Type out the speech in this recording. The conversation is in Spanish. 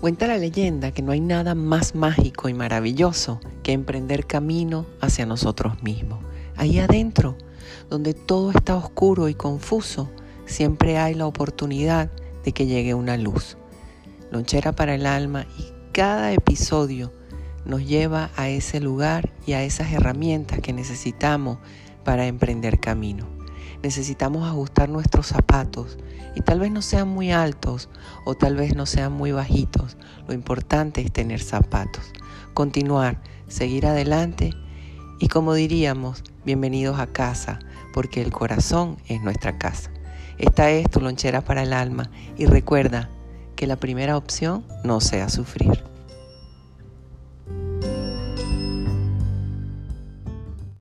Cuenta la leyenda que no hay nada más mágico y maravilloso que emprender camino hacia nosotros mismos. Ahí adentro, donde todo está oscuro y confuso, siempre hay la oportunidad de que llegue una luz. Lonchera para el alma y cada episodio nos lleva a ese lugar y a esas herramientas que necesitamos para emprender camino. Necesitamos ajustar nuestros zapatos y tal vez no sean muy altos o tal vez no sean muy bajitos. Lo importante es tener zapatos, continuar, seguir adelante y como diríamos, bienvenidos a casa, porque el corazón es nuestra casa. Esta es tu lonchera para el alma y recuerda que la primera opción no sea sufrir.